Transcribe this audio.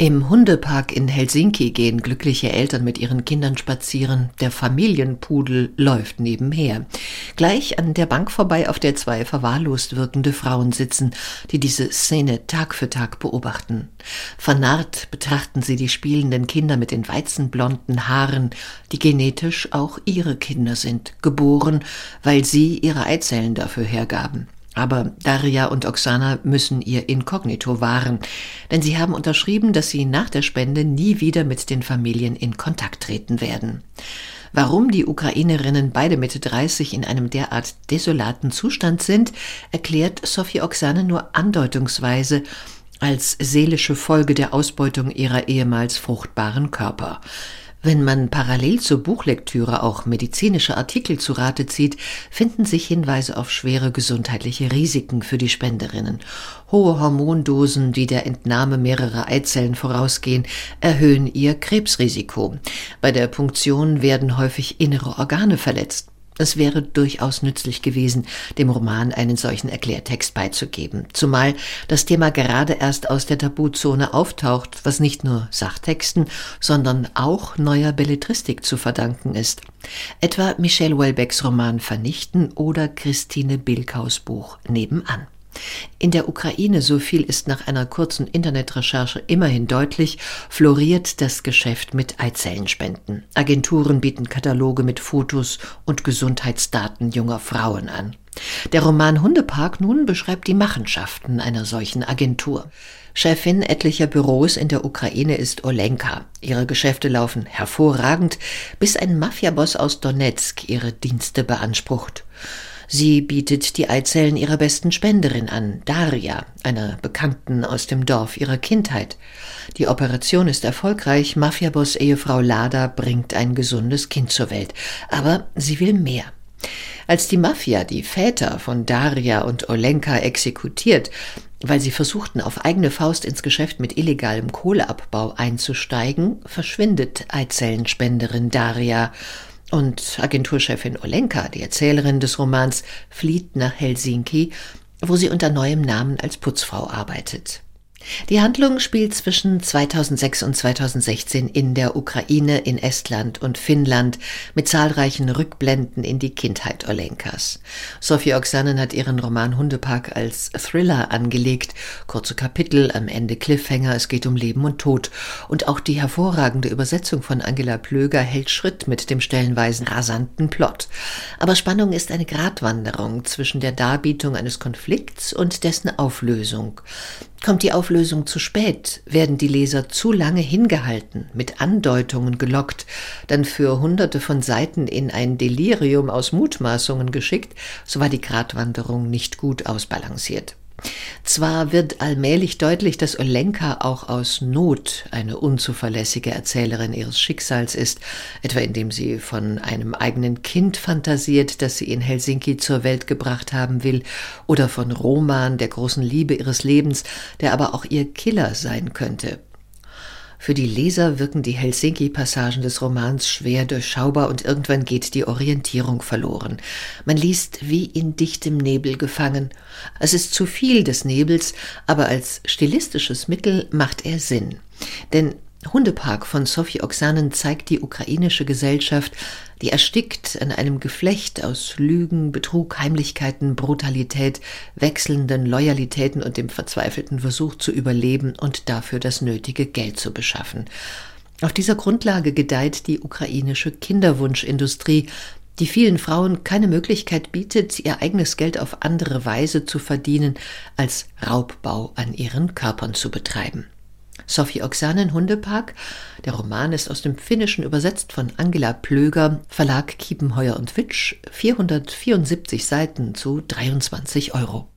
Im Hundepark in Helsinki gehen glückliche Eltern mit ihren Kindern spazieren. Der Familienpudel läuft nebenher. Gleich an der Bank vorbei, auf der zwei verwahrlost wirkende Frauen sitzen, die diese Szene Tag für Tag beobachten. Vernarrt betrachten sie die spielenden Kinder mit den weizenblonden Haaren, die genetisch auch ihre Kinder sind, geboren, weil sie ihre Eizellen dafür hergaben. Aber Daria und Oksana müssen ihr Inkognito wahren, denn sie haben unterschrieben, dass sie nach der Spende nie wieder mit den Familien in Kontakt treten werden. Warum die Ukrainerinnen beide Mitte 30 in einem derart desolaten Zustand sind, erklärt Sophie Oksane nur andeutungsweise als seelische Folge der Ausbeutung ihrer ehemals fruchtbaren Körper. Wenn man parallel zur Buchlektüre auch medizinische Artikel zu Rate zieht, finden sich Hinweise auf schwere gesundheitliche Risiken für die Spenderinnen. Hohe Hormondosen, die der Entnahme mehrerer Eizellen vorausgehen, erhöhen ihr Krebsrisiko. Bei der Punktion werden häufig innere Organe verletzt. Es wäre durchaus nützlich gewesen, dem Roman einen solchen Erklärtext beizugeben, zumal das Thema gerade erst aus der Tabuzone auftaucht, was nicht nur Sachtexten, sondern auch neuer Belletristik zu verdanken ist. Etwa Michel Welbecks Roman Vernichten oder Christine Bilkaus Buch Nebenan. In der Ukraine, so viel ist nach einer kurzen Internetrecherche immerhin deutlich, floriert das Geschäft mit Eizellenspenden. Agenturen bieten Kataloge mit Fotos und Gesundheitsdaten junger Frauen an. Der Roman Hundepark nun beschreibt die Machenschaften einer solchen Agentur. Chefin etlicher Büros in der Ukraine ist Olenka. Ihre Geschäfte laufen hervorragend, bis ein Mafiaboss aus Donetsk ihre Dienste beansprucht. Sie bietet die Eizellen ihrer besten Spenderin an, Daria, einer Bekannten aus dem Dorf ihrer Kindheit. Die Operation ist erfolgreich, Mafiaboss Ehefrau Lada bringt ein gesundes Kind zur Welt. Aber sie will mehr. Als die Mafia die Väter von Daria und Olenka exekutiert, weil sie versuchten, auf eigene Faust ins Geschäft mit illegalem Kohleabbau einzusteigen, verschwindet Eizellenspenderin Daria und Agenturchefin Olenka, die Erzählerin des Romans, flieht nach Helsinki, wo sie unter neuem Namen als Putzfrau arbeitet. Die Handlung spielt zwischen 2006 und 2016 in der Ukraine, in Estland und Finnland mit zahlreichen Rückblenden in die Kindheit Olenkas. Sophie Oksanen hat ihren Roman Hundepark als Thriller angelegt. Kurze Kapitel, am Ende Cliffhanger, es geht um Leben und Tod. Und auch die hervorragende Übersetzung von Angela Plöger hält Schritt mit dem stellenweisen rasanten Plot. Aber Spannung ist eine Gratwanderung zwischen der Darbietung eines Konflikts und dessen Auflösung. Kommt die Auflösung zu spät, werden die Leser zu lange hingehalten, mit Andeutungen gelockt, dann für hunderte von Seiten in ein Delirium aus Mutmaßungen geschickt, so war die Gratwanderung nicht gut ausbalanciert. Zwar wird allmählich deutlich, dass Olenka auch aus Not eine unzuverlässige Erzählerin ihres Schicksals ist, etwa indem sie von einem eigenen Kind fantasiert, das sie in Helsinki zur Welt gebracht haben will, oder von Roman, der großen Liebe ihres Lebens, der aber auch ihr Killer sein könnte. Für die Leser wirken die Helsinki-Passagen des Romans schwer durchschaubar und irgendwann geht die Orientierung verloren. Man liest wie in dichtem Nebel gefangen. Es ist zu viel des Nebels, aber als stilistisches Mittel macht er Sinn. Denn Hundepark von Sophie Oksanen zeigt die ukrainische Gesellschaft, die erstickt an einem Geflecht aus Lügen, Betrug, Heimlichkeiten, Brutalität, wechselnden Loyalitäten und dem verzweifelten Versuch zu überleben und dafür das nötige Geld zu beschaffen. Auf dieser Grundlage gedeiht die ukrainische Kinderwunschindustrie, die vielen Frauen keine Möglichkeit bietet, ihr eigenes Geld auf andere Weise zu verdienen, als Raubbau an ihren Körpern zu betreiben. Sophie Oksanen Hundepark. Der Roman ist aus dem Finnischen übersetzt von Angela Plöger, Verlag Kiepenheuer und Witsch, 474 Seiten zu 23 Euro.